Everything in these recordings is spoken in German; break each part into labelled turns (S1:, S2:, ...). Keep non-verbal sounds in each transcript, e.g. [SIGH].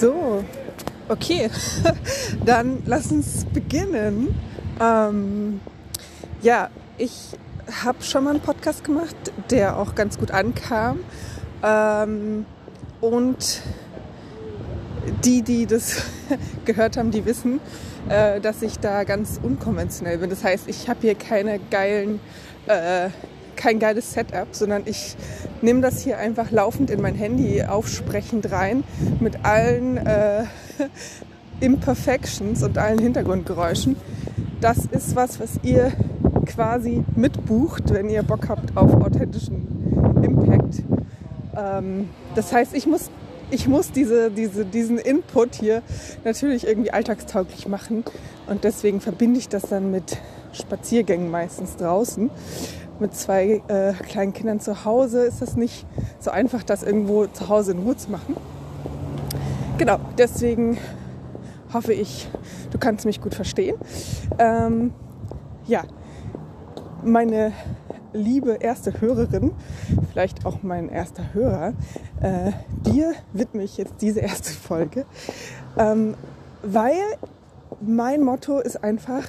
S1: So, okay, [LAUGHS] dann lass uns beginnen. Ähm, ja, ich habe schon mal einen Podcast gemacht, der auch ganz gut ankam. Ähm, und die, die das [LAUGHS] gehört haben, die wissen, äh, dass ich da ganz unkonventionell bin. Das heißt, ich habe hier keine geilen, äh, kein geiles Setup, sondern ich nehme das hier einfach laufend in mein Handy aufsprechend rein mit allen äh, [LAUGHS] Imperfections und allen Hintergrundgeräuschen. Das ist was, was ihr quasi mitbucht, wenn ihr Bock habt auf authentischen Impact. Ähm, das heißt, ich muss, ich muss diese, diese, diesen Input hier natürlich irgendwie alltagstauglich machen und deswegen verbinde ich das dann mit Spaziergängen meistens draußen. Mit zwei äh, kleinen Kindern zu Hause ist das nicht so einfach, das irgendwo zu Hause in Ruhe zu machen. Genau, deswegen hoffe ich, du kannst mich gut verstehen. Ähm, ja, meine liebe erste Hörerin, vielleicht auch mein erster Hörer, äh, dir widme ich jetzt diese erste Folge, ähm, weil mein Motto ist einfach,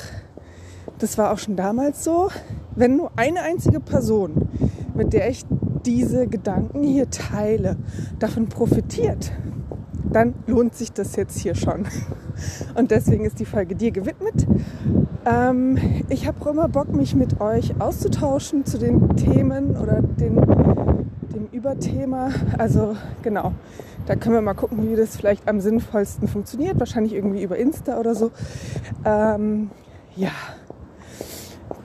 S1: das war auch schon damals so, wenn nur eine einzige Person, mit der ich diese Gedanken hier teile, davon profitiert, dann lohnt sich das jetzt hier schon. Und deswegen ist die Folge dir gewidmet. Ähm, ich habe immer Bock, mich mit euch auszutauschen zu den Themen oder den, dem Überthema. Also genau, da können wir mal gucken, wie das vielleicht am sinnvollsten funktioniert. Wahrscheinlich irgendwie über Insta oder so. Ähm, ja,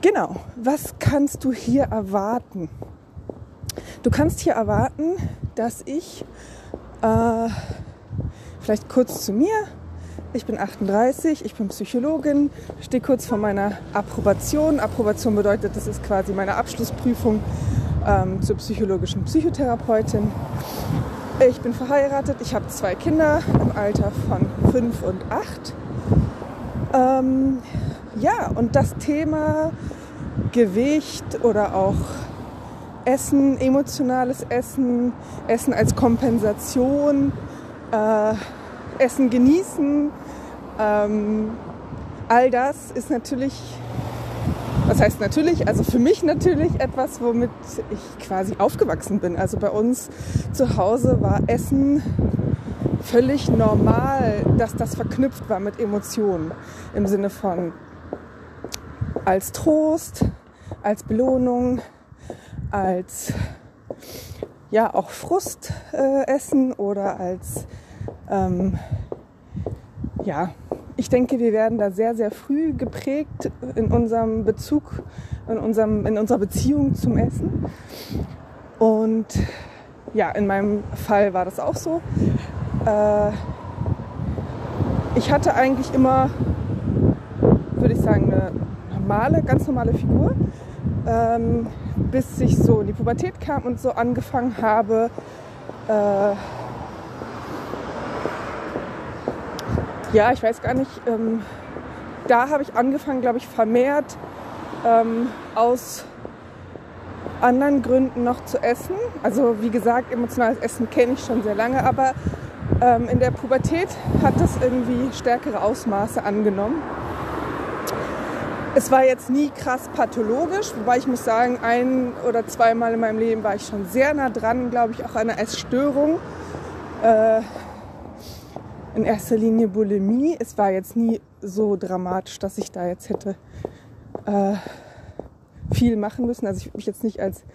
S1: genau. Was kannst du hier erwarten? Du kannst hier erwarten, dass ich äh, vielleicht kurz zu mir ich bin 38, ich bin Psychologin, stehe kurz vor meiner Approbation. Approbation bedeutet, das ist quasi meine Abschlussprüfung ähm, zur psychologischen Psychotherapeutin. Ich bin verheiratet, ich habe zwei Kinder im Alter von 5 und 8. Ähm, ja, und das Thema Gewicht oder auch Essen, emotionales Essen, Essen als Kompensation, äh, Essen genießen, ähm, all das ist natürlich, was heißt natürlich, also für mich natürlich etwas, womit ich quasi aufgewachsen bin. Also bei uns zu Hause war Essen völlig normal, dass das verknüpft war mit Emotionen. Im Sinne von als Trost, als Belohnung, als ja auch Frust äh, essen oder als ähm, ja ich denke, wir werden da sehr, sehr früh geprägt in unserem Bezug, in, unserem, in unserer Beziehung zum Essen. Und ja, in meinem Fall war das auch so. Äh, ich hatte eigentlich immer, würde ich sagen, eine normale, ganz normale Figur, ähm, bis ich so in die Pubertät kam und so angefangen habe, äh, ja, ich weiß gar nicht, ähm, da habe ich angefangen, glaube ich, vermehrt ähm, aus anderen Gründen noch zu essen. Also wie gesagt, emotionales Essen kenne ich schon sehr lange, aber ähm, in der Pubertät hat das irgendwie stärkere Ausmaße angenommen. Es war jetzt nie krass pathologisch, wobei ich muss sagen, ein oder zweimal in meinem Leben war ich schon sehr nah dran, glaube ich, auch an einer Essstörung. Äh, in erster Linie Bulimie. Es war jetzt nie so dramatisch, dass ich da jetzt hätte äh, viel machen müssen. Also ich würde mich jetzt nicht als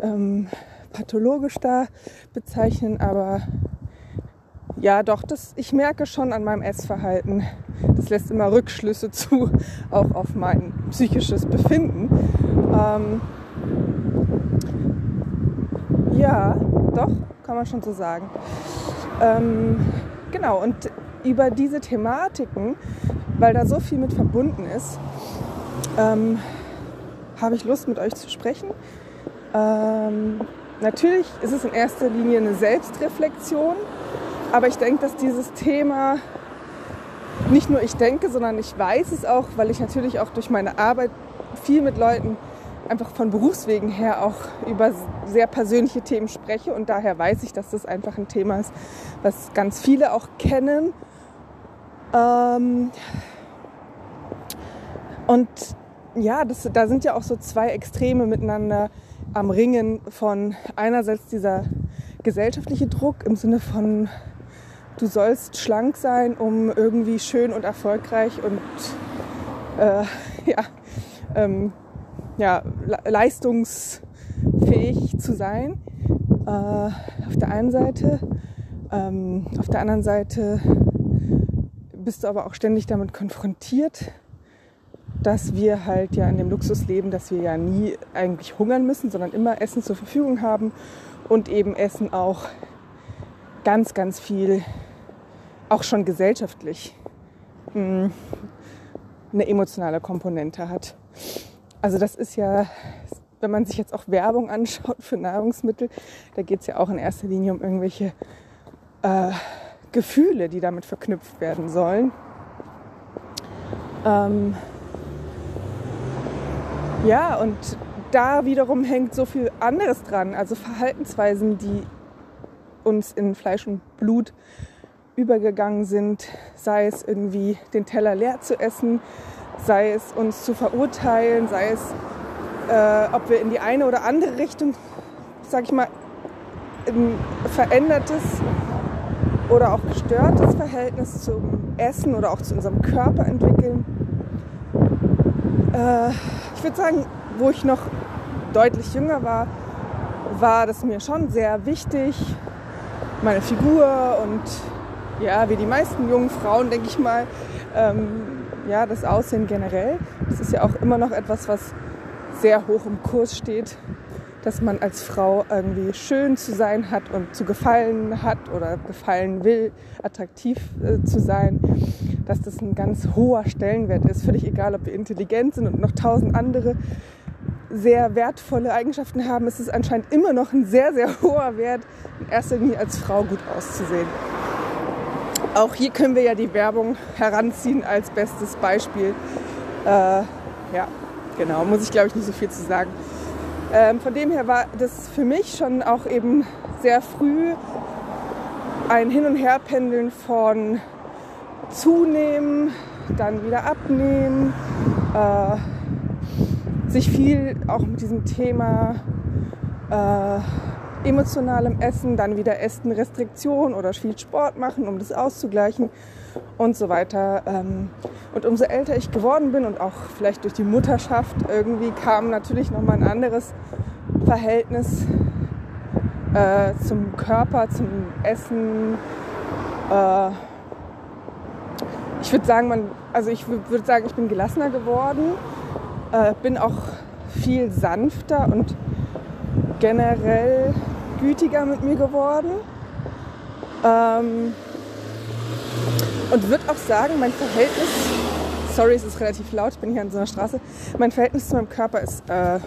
S1: ähm, pathologisch da bezeichnen, aber ja, doch, das, ich merke schon an meinem Essverhalten, das lässt immer Rückschlüsse zu, auch auf mein psychisches Befinden. Ähm, ja, doch, kann man schon so sagen. Ähm, Genau, und über diese Thematiken, weil da so viel mit verbunden ist, ähm, habe ich Lust mit euch zu sprechen. Ähm, natürlich ist es in erster Linie eine Selbstreflexion, aber ich denke, dass dieses Thema nicht nur ich denke, sondern ich weiß es auch, weil ich natürlich auch durch meine Arbeit viel mit Leuten einfach von Berufswegen her auch über sehr persönliche Themen spreche und daher weiß ich, dass das einfach ein Thema ist, was ganz viele auch kennen. Ähm und ja, das, da sind ja auch so zwei Extreme miteinander am Ringen von einerseits dieser gesellschaftliche Druck im Sinne von du sollst schlank sein, um irgendwie schön und erfolgreich und äh, [LAUGHS] ja, ähm, ja, leistungsfähig zu sein. Äh, auf der einen Seite. Ähm, auf der anderen Seite bist du aber auch ständig damit konfrontiert, dass wir halt ja in dem Luxus leben, dass wir ja nie eigentlich hungern müssen, sondern immer Essen zur Verfügung haben und eben Essen auch ganz, ganz viel, auch schon gesellschaftlich, hm, eine emotionale Komponente hat. Also das ist ja, wenn man sich jetzt auch Werbung [LAUGHS] anschaut für Nahrungsmittel, da geht es ja auch in erster Linie um irgendwelche äh, Gefühle, die damit verknüpft werden sollen. Ähm, ja, und da wiederum hängt so viel anderes dran, also Verhaltensweisen, die uns in Fleisch und Blut übergegangen sind, sei es irgendwie den Teller leer zu essen, sei es uns zu verurteilen, sei es, äh, ob wir in die eine oder andere Richtung, sag ich mal, ein verändertes oder auch gestörtes Verhältnis zum Essen oder auch zu unserem Körper entwickeln. Äh, ich würde sagen, wo ich noch deutlich jünger war, war das mir schon sehr wichtig, meine Figur und ja, wie die meisten jungen Frauen, denke ich mal, ähm, ja, das Aussehen generell. Das ist ja auch immer noch etwas, was sehr hoch im Kurs steht, dass man als Frau irgendwie schön zu sein hat und zu gefallen hat oder gefallen will, attraktiv äh, zu sein, dass das ein ganz hoher Stellenwert ist. Völlig egal, ob wir intelligent sind und noch tausend andere sehr wertvolle Eigenschaften haben, ist es anscheinend immer noch ein sehr, sehr hoher Wert, in erster Linie als Frau gut auszusehen. Auch hier können wir ja die Werbung heranziehen als bestes Beispiel. Äh, ja, genau, muss ich glaube ich nicht so viel zu sagen. Ähm, von dem her war das für mich schon auch eben sehr früh ein Hin- und Herpendeln von zunehmen, dann wieder abnehmen, äh, sich viel auch mit diesem Thema äh, emotionalem Essen, dann wieder Essen-Restriktion oder viel Sport machen, um das auszugleichen und so weiter. Ähm, und umso älter ich geworden bin und auch vielleicht durch die Mutterschaft irgendwie kam natürlich nochmal ein anderes Verhältnis äh, zum Körper, zum Essen. Äh, ich würde sagen, man, also ich würde sagen, ich bin gelassener geworden äh, bin auch viel sanfter und generell gütiger mit mir geworden. Ähm, und würde auch sagen, mein Verhältnis, sorry, es ist relativ laut, ich bin hier an so einer Straße, mein Verhältnis zu meinem Körper ist äh,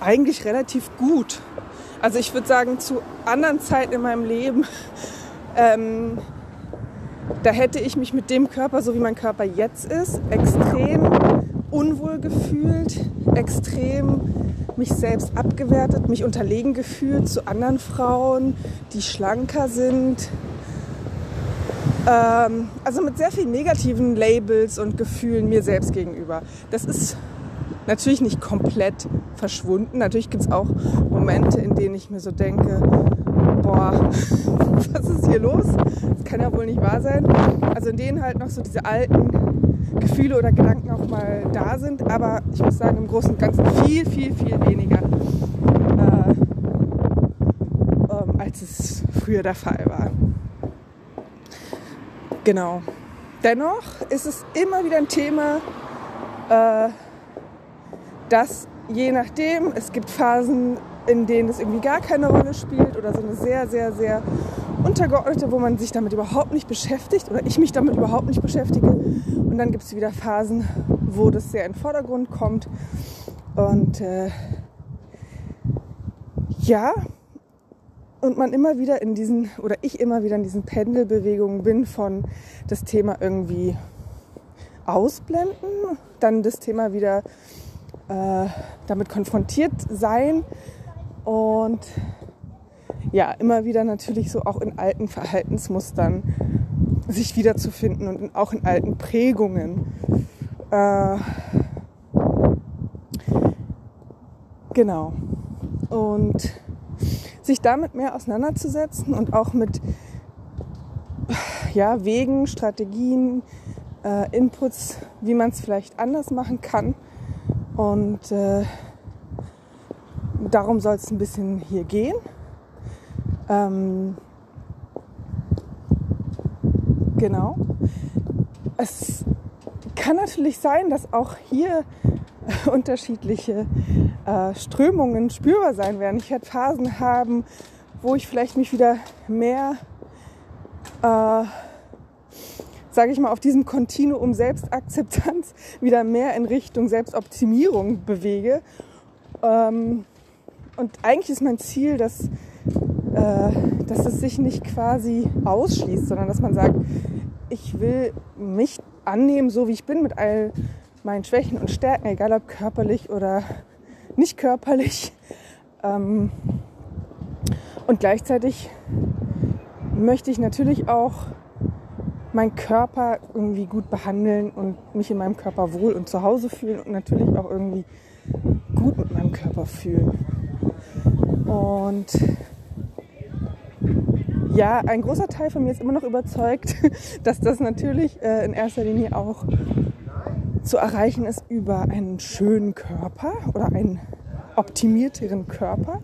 S1: eigentlich relativ gut. Also ich würde sagen, zu anderen Zeiten in meinem Leben, [LAUGHS] ähm, da hätte ich mich mit dem Körper, so wie mein Körper jetzt ist, extrem unwohl gefühlt, extrem mich selbst abgewertet, mich unterlegen gefühlt zu anderen Frauen, die schlanker sind. Ähm, also mit sehr vielen negativen Labels und Gefühlen mir selbst gegenüber. Das ist natürlich nicht komplett verschwunden. Natürlich gibt es auch Momente, in denen ich mir so denke, boah, [LAUGHS] was ist hier los? Das kann ja wohl nicht wahr sein. Also in denen halt noch so diese alten Gefühle oder Gedanken auch mal da sind. Aber ich muss sagen, im Großen und Ganzen viel, viel, viel weniger, äh, ähm, als es früher der Fall war. Genau. Dennoch ist es immer wieder ein Thema, äh, dass je nachdem, es gibt Phasen, in denen es irgendwie gar keine Rolle spielt oder so eine sehr, sehr, sehr untergeordnete, wo man sich damit überhaupt nicht beschäftigt oder ich mich damit überhaupt nicht beschäftige. Und dann gibt es wieder Phasen, wo das sehr in den Vordergrund kommt. Und äh, ja, und man immer wieder in diesen, oder ich immer wieder in diesen Pendelbewegungen bin von das Thema irgendwie ausblenden, dann das Thema wieder äh, damit konfrontiert sein und ja, immer wieder natürlich so auch in alten Verhaltensmustern sich wiederzufinden und auch in alten Prägungen. Äh, genau. Und sich damit mehr auseinanderzusetzen und auch mit ja, Wegen, Strategien, äh, Inputs, wie man es vielleicht anders machen kann. Und äh, darum soll es ein bisschen hier gehen. Ähm, genau. Es kann natürlich sein, dass auch hier [LAUGHS] unterschiedliche äh, Strömungen spürbar sein werden. Ich werde Phasen haben, wo ich vielleicht mich wieder mehr, äh, sage ich mal, auf diesem Kontinuum Selbstakzeptanz [LAUGHS] wieder mehr in Richtung Selbstoptimierung bewege. Ähm, und eigentlich ist mein Ziel, dass, äh, dass es sich nicht quasi ausschließt, sondern dass man sagt, ich will mich annehmen, so wie ich bin, mit all meinen Schwächen und Stärken, egal ob körperlich oder nicht körperlich. Ähm, und gleichzeitig möchte ich natürlich auch meinen Körper irgendwie gut behandeln und mich in meinem Körper wohl und zu Hause fühlen und natürlich auch irgendwie gut mit meinem Körper fühlen. Und ja, ein großer Teil von mir ist immer noch überzeugt, [LAUGHS] dass das natürlich äh, in erster Linie auch zu erreichen ist über einen schönen Körper oder einen optimierteren Körper.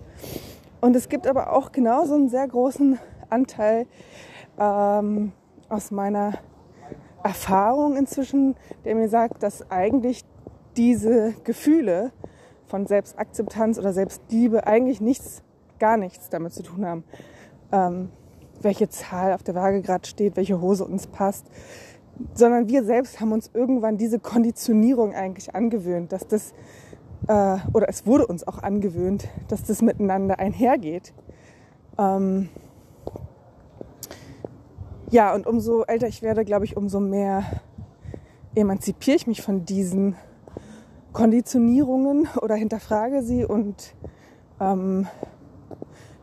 S1: Und es gibt aber auch genauso einen sehr großen Anteil ähm, aus meiner Erfahrung inzwischen, der mir sagt, dass eigentlich diese Gefühle von Selbstakzeptanz oder Selbstliebe eigentlich nichts, gar nichts damit zu tun haben, ähm, welche Zahl auf der Waage gerade steht, welche Hose uns passt, sondern wir selbst haben uns irgendwann diese Konditionierung eigentlich angewöhnt, dass das, äh, oder es wurde uns auch angewöhnt, dass das miteinander einhergeht. Ähm, ja, und umso älter ich werde, glaube ich, umso mehr emanzipiere ich mich von diesen Konditionierungen oder hinterfrage sie und ähm,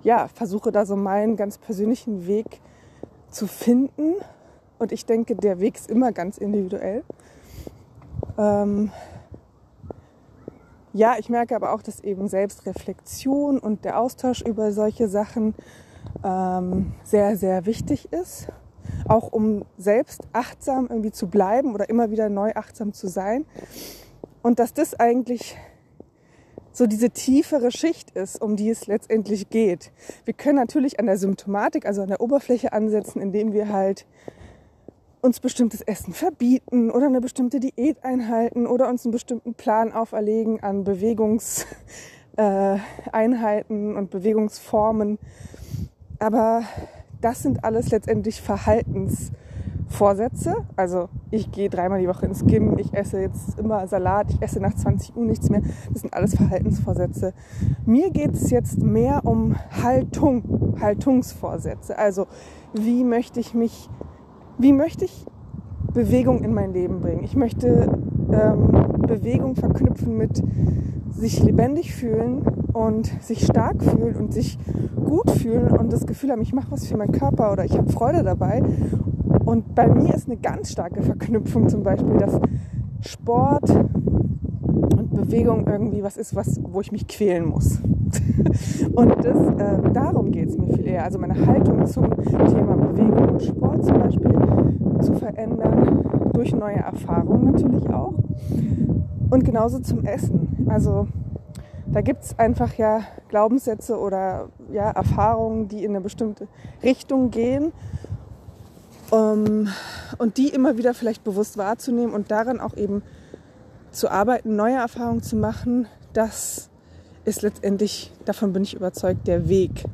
S1: ja, versuche da so meinen ganz persönlichen Weg zu finden und ich denke, der Weg ist immer ganz individuell. Ähm ja, ich merke aber auch, dass eben Selbstreflexion und der Austausch über solche Sachen ähm, sehr, sehr wichtig ist. Auch um selbst achtsam irgendwie zu bleiben oder immer wieder neu achtsam zu sein. Und dass das eigentlich so diese tiefere Schicht ist, um die es letztendlich geht. Wir können natürlich an der Symptomatik, also an der Oberfläche ansetzen, indem wir halt uns bestimmtes Essen verbieten oder eine bestimmte Diät einhalten oder uns einen bestimmten Plan auferlegen an Bewegungseinheiten äh, und Bewegungsformen. Aber das sind alles letztendlich Verhaltensvorsätze. Also ich gehe dreimal die Woche ins Gym, ich esse jetzt immer Salat, ich esse nach 20 Uhr nichts mehr. Das sind alles Verhaltensvorsätze. Mir geht es jetzt mehr um Haltung, Haltungsvorsätze. Also wie möchte ich mich wie möchte ich Bewegung in mein Leben bringen? Ich möchte ähm, Bewegung verknüpfen mit sich lebendig fühlen und sich stark fühlen und sich gut fühlen und das Gefühl haben, ich mache was für meinen Körper oder ich habe Freude dabei. Und bei mir ist eine ganz starke Verknüpfung zum Beispiel, dass Sport und Bewegung irgendwie was ist, was, wo ich mich quälen muss. [LAUGHS] und das, äh, darum geht es mir viel eher. Also meine Haltung zum Thema Bewegung und Sport zum Beispiel zu verändern, durch neue Erfahrungen natürlich auch. Und genauso zum Essen. Also da gibt es einfach ja Glaubenssätze oder ja, Erfahrungen, die in eine bestimmte Richtung gehen. Um, ähm, und die immer wieder vielleicht bewusst wahrzunehmen und daran auch eben zu arbeiten, neue Erfahrungen zu machen, das ist letztendlich, davon bin ich überzeugt, der Weg.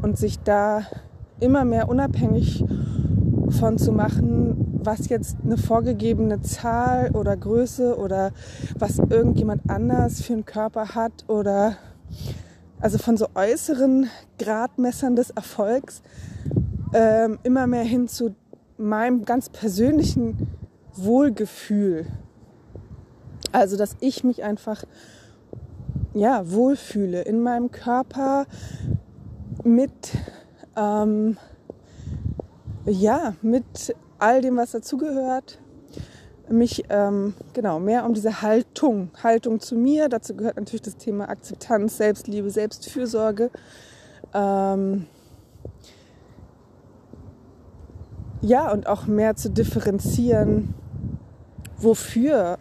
S1: Und sich da immer mehr unabhängig von zu machen, was jetzt eine vorgegebene Zahl oder Größe oder was irgendjemand anders für einen Körper hat oder also von so äußeren Gradmessern des Erfolgs ähm, immer mehr hin zu meinem ganz persönlichen Wohlgefühl also, dass ich mich einfach ja, wohlfühle in meinem Körper mit, ähm, ja, mit all dem, was dazugehört. Mich ähm, genau mehr um diese Haltung, Haltung zu mir. Dazu gehört natürlich das Thema Akzeptanz, Selbstliebe, Selbstfürsorge. Ähm, ja, und auch mehr zu differenzieren, wofür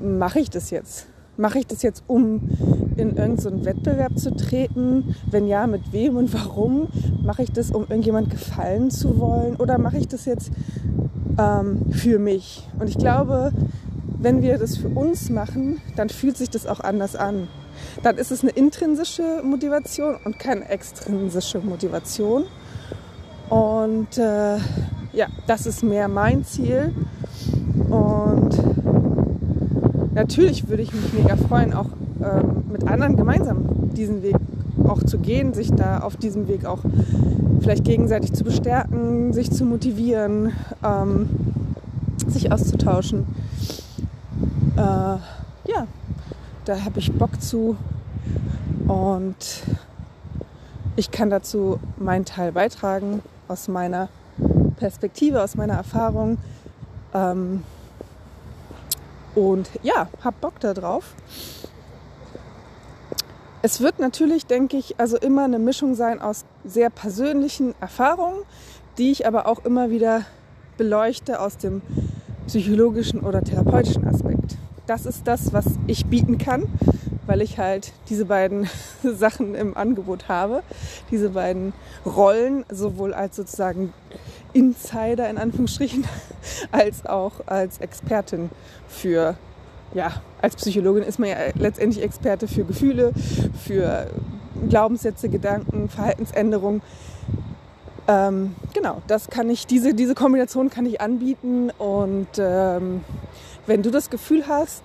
S1: mache ich das jetzt? Mache ich das jetzt, um in irgendeinen so Wettbewerb zu treten? Wenn ja, mit wem und warum? Mache ich das, um irgendjemand gefallen zu wollen? Oder mache ich das jetzt ähm, für mich? Und ich glaube, wenn wir das für uns machen, dann fühlt sich das auch anders an. Dann ist es eine intrinsische Motivation und keine extrinsische Motivation. Und äh, ja, das ist mehr mein Ziel. Und natürlich würde ich mich mega freuen, auch ähm, mit anderen gemeinsam diesen Weg auch zu gehen, sich da auf diesem Weg auch vielleicht gegenseitig zu bestärken, sich zu motivieren, ähm, sich auszutauschen. Äh, ja, da habe ich Bock zu und ich kann dazu meinen Teil beitragen aus meiner Perspektive, aus meiner Erfahrung. Ähm, und ja, hab Bock da drauf. Es wird natürlich, denke ich, also immer eine Mischung sein aus sehr persönlichen Erfahrungen, die ich aber auch immer wieder beleuchte aus dem psychologischen oder therapeutischen Aspekt. Das ist das, was ich bieten kann, weil ich halt diese beiden [LAUGHS] Sachen im Angebot habe, diese beiden Rollen, sowohl als sozusagen Insider in Anführungsstrichen, [LAUGHS] als auch als Expertin für ja, als Psychologin ist man ja letztendlich Experte für Gefühle, für Glaubenssätze, Gedanken, Verhaltensänderungen. Ähm, genau, das kann ich, diese, diese Kombination kann ich anbieten und ähm, wenn du das Gefühl hast,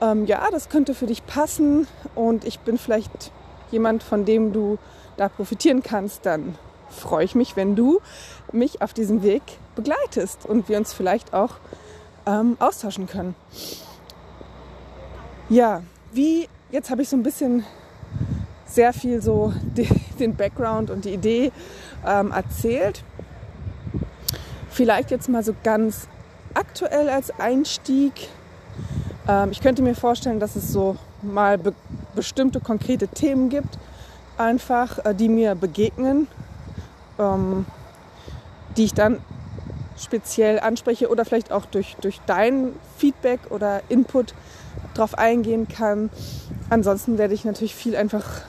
S1: ähm, ja, das könnte für dich passen und ich bin vielleicht jemand, von dem du da profitieren kannst, dann freue ich mich, wenn du mich auf diesem Weg begleitest und wir uns vielleicht auch ähm, austauschen können. Ja, wie, jetzt habe ich so ein bisschen sehr viel so [LAUGHS] den Background und die Idee ähm, erzählt. Vielleicht jetzt mal so ganz aktuell als Einstieg. Ähm, ich könnte mir vorstellen, dass es so mal be bestimmte konkrete Themen gibt, einfach, äh, die mir begegnen, ähm, die ich dann speziell anspreche oder vielleicht auch durch, durch dein Feedback oder Input drauf eingehen kann. Ansonsten werde ich natürlich viel einfach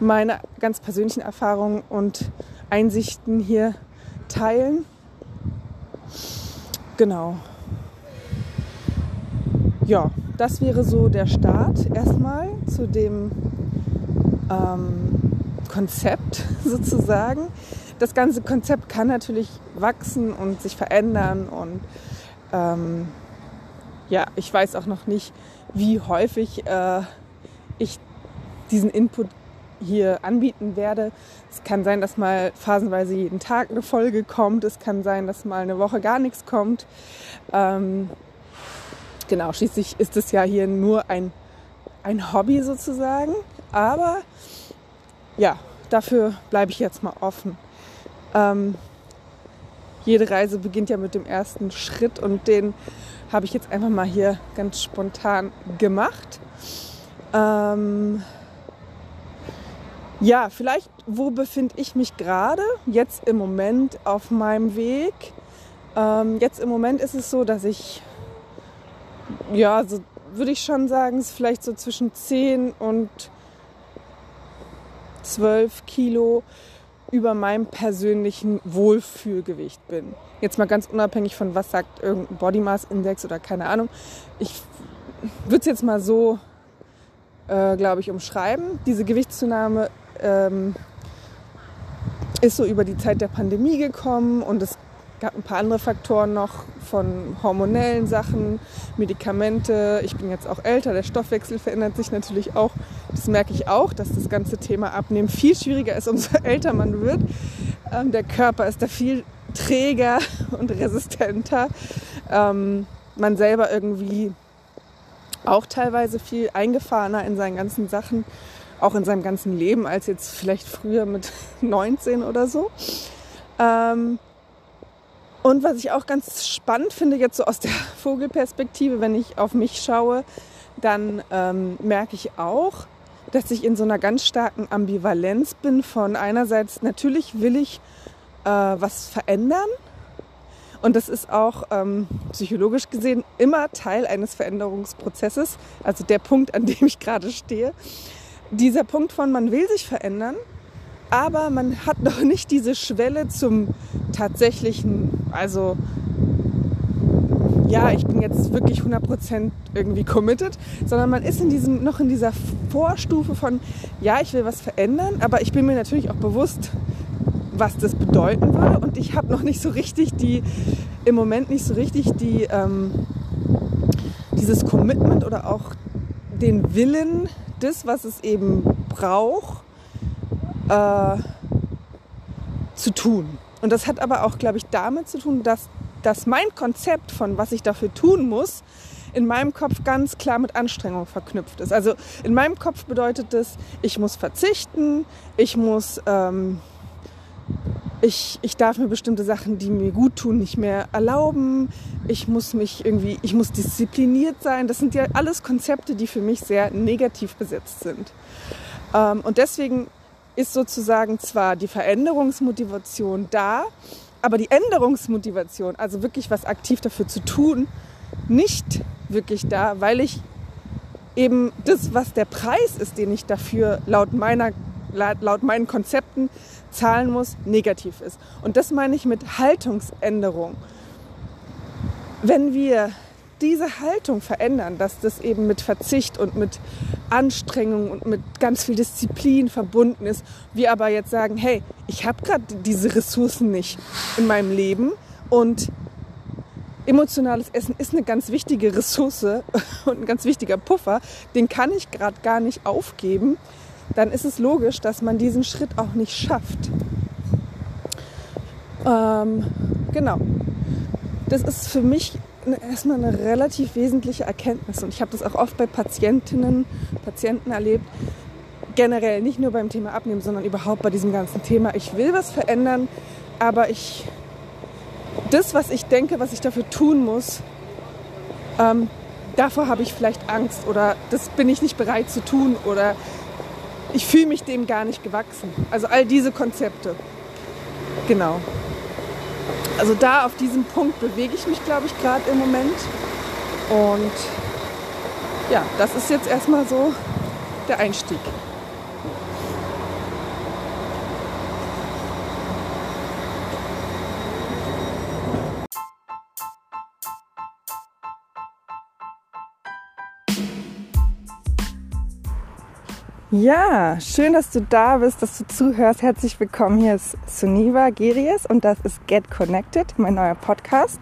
S1: meine ganz persönlichen Erfahrungen und Einsichten hier teilen. Genau. Ja, das wäre so der Start erstmal zu dem ähm, Konzept [LAUGHS] sozusagen. Das ganze Konzept kann natürlich wachsen und sich verändern und ähm, ja, ich weiß auch noch nicht, wie häufig äh, ich diesen Input hier anbieten werde. Es kann sein, dass mal phasenweise jeden Tag eine Folge kommt. Es kann sein, dass mal eine Woche gar nichts kommt. Ähm, genau, schließlich ist es ja hier nur ein, ein Hobby sozusagen. Aber ja, dafür bleibe ich jetzt mal offen. Ähm, jede Reise beginnt ja mit dem ersten Schritt und den habe ich jetzt einfach mal hier ganz spontan gemacht. Ähm ja, vielleicht, wo befinde ich mich gerade? Jetzt im Moment auf meinem Weg. Ähm, jetzt im Moment ist es so, dass ich, ja, so würde ich schon sagen, es ist vielleicht so zwischen 10 und 12 Kilo über meinem persönlichen Wohlfühlgewicht bin. Jetzt mal ganz unabhängig von was sagt irgendein Body Mass Index oder keine Ahnung. Ich würde es jetzt mal so, äh, glaube ich, umschreiben. Diese Gewichtszunahme ähm, ist so über die Zeit der Pandemie gekommen und es gab ein paar andere Faktoren noch von hormonellen Sachen, Medikamente. Ich bin jetzt auch älter, der Stoffwechsel verändert sich natürlich auch. Das merke ich auch, dass das ganze Thema Abnehmen viel schwieriger ist, umso [LAUGHS] älter man wird. Ähm, der Körper ist da viel träger [LAUGHS] und resistenter. Ähm, man selber irgendwie auch teilweise viel eingefahrener in seinen ganzen Sachen, auch in seinem ganzen Leben, als jetzt vielleicht früher mit [LAUGHS] 19 oder so. Ähm, und was ich auch ganz spannend finde, jetzt so aus der [LAUGHS] Vogelperspektive, wenn ich auf mich schaue, dann ähm, merke ich auch, dass ich in so einer ganz starken Ambivalenz bin von einerseits natürlich will ich äh, was verändern und das ist auch ähm, psychologisch gesehen immer Teil eines Veränderungsprozesses, also der Punkt, an dem ich gerade stehe. Dieser Punkt von man will sich verändern, aber man hat [LAUGHS] noch nicht diese Schwelle zum tatsächlichen, also ja, ich bin jetzt wirklich 100% irgendwie committed, sondern man ist in diesem, noch in dieser Vorstufe von, ja, ich will was verändern, aber ich bin mir natürlich auch bewusst, was das bedeuten würde. Und ich habe noch nicht so richtig die, im Moment nicht so richtig die, ähm, dieses Commitment oder auch den Willen, das, was es eben braucht, äh, zu tun. Und das hat aber auch, glaube ich, damit zu tun, dass, dass mein Konzept von, was ich dafür tun muss, in meinem Kopf ganz klar mit Anstrengung verknüpft ist. Also in meinem Kopf bedeutet das, ich muss verzichten, ich muss, ähm, ich, ich darf mir bestimmte Sachen, die mir gut tun, nicht mehr erlauben. Ich muss mich irgendwie, ich muss diszipliniert sein. Das sind ja alles Konzepte, die für mich sehr negativ besetzt sind. Ähm, und deswegen ist sozusagen zwar die Veränderungsmotivation da, aber die Änderungsmotivation, also wirklich was aktiv dafür zu tun, nicht wirklich da, weil ich eben das, was der Preis ist, den ich dafür laut, meiner, laut meinen Konzepten zahlen muss, negativ ist. Und das meine ich mit Haltungsänderung. Wenn wir diese Haltung verändern, dass das eben mit Verzicht und mit Anstrengung und mit ganz viel Disziplin verbunden ist, wir aber jetzt sagen, hey, ich habe gerade diese Ressourcen nicht in meinem Leben und emotionales Essen ist eine ganz wichtige Ressource [LAUGHS] und ein ganz wichtiger Puffer, den kann ich gerade gar nicht aufgeben, dann ist es logisch, dass man diesen Schritt auch nicht schafft. Ähm, genau. Das ist für mich erstmal eine relativ wesentliche Erkenntnis und ich habe das auch oft bei Patientinnen, Patienten erlebt. Generell nicht nur beim Thema Abnehmen, sondern überhaupt bei diesem ganzen Thema. Ich will was verändern, aber ich das, was ich denke, was ich dafür tun muss, ähm, davor habe ich vielleicht Angst oder das bin ich nicht bereit zu tun oder ich fühle mich dem gar nicht gewachsen. Also all diese Konzepte. Genau. Also da auf diesem Punkt bewege ich mich, glaube ich, gerade im Moment. Und ja, das ist jetzt erstmal so der Einstieg. Ja, schön, dass du da bist, dass du zuhörst. Herzlich willkommen. Hier ist Suniva Geries und das ist Get Connected, mein neuer Podcast,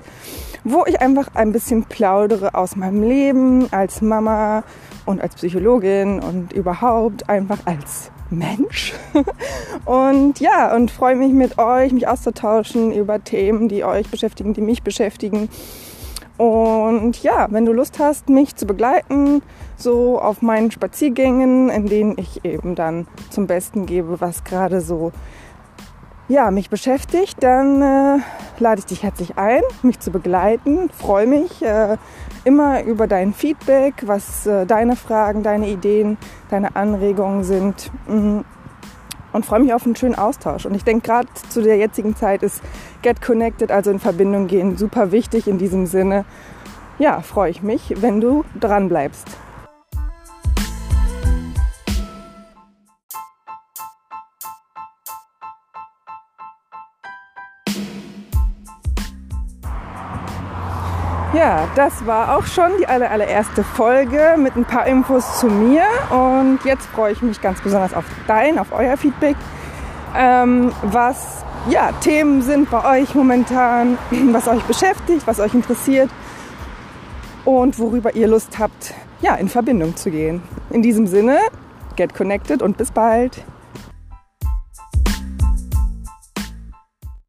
S1: wo ich einfach ein bisschen plaudere aus meinem Leben als Mama und als Psychologin und überhaupt einfach als Mensch. [LAUGHS] Und ja, und freue mich mit euch, mich auszutauschen über Themen, die euch beschäftigen, die mich beschäftigen und ja, wenn du Lust hast, mich zu begleiten, so auf meinen Spaziergängen, in denen ich eben dann zum Besten gebe, was gerade so ja, mich beschäftigt, dann äh, lade ich dich herzlich ein, mich zu begleiten. Freue mich äh, immer über dein Feedback, was äh, deine Fragen, deine Ideen, deine Anregungen sind. Mhm und freue mich auf einen schönen Austausch. Und ich denke, gerade zu der jetzigen Zeit ist Get Connected, also in Verbindung gehen, super wichtig in diesem Sinne. Ja, freue ich mich, wenn du dran bleibst. Ja, das war auch schon die aller, allererste Folge mit ein paar Infos zu mir. Und jetzt freue ich mich ganz besonders auf dein, auf euer Feedback. Ähm, was ja, Themen sind bei euch momentan, [CLEARS THROAT] was euch beschäftigt, was euch interessiert und worüber ihr Lust habt, ja, in Verbindung zu gehen. In diesem Sinne, get connected und bis bald.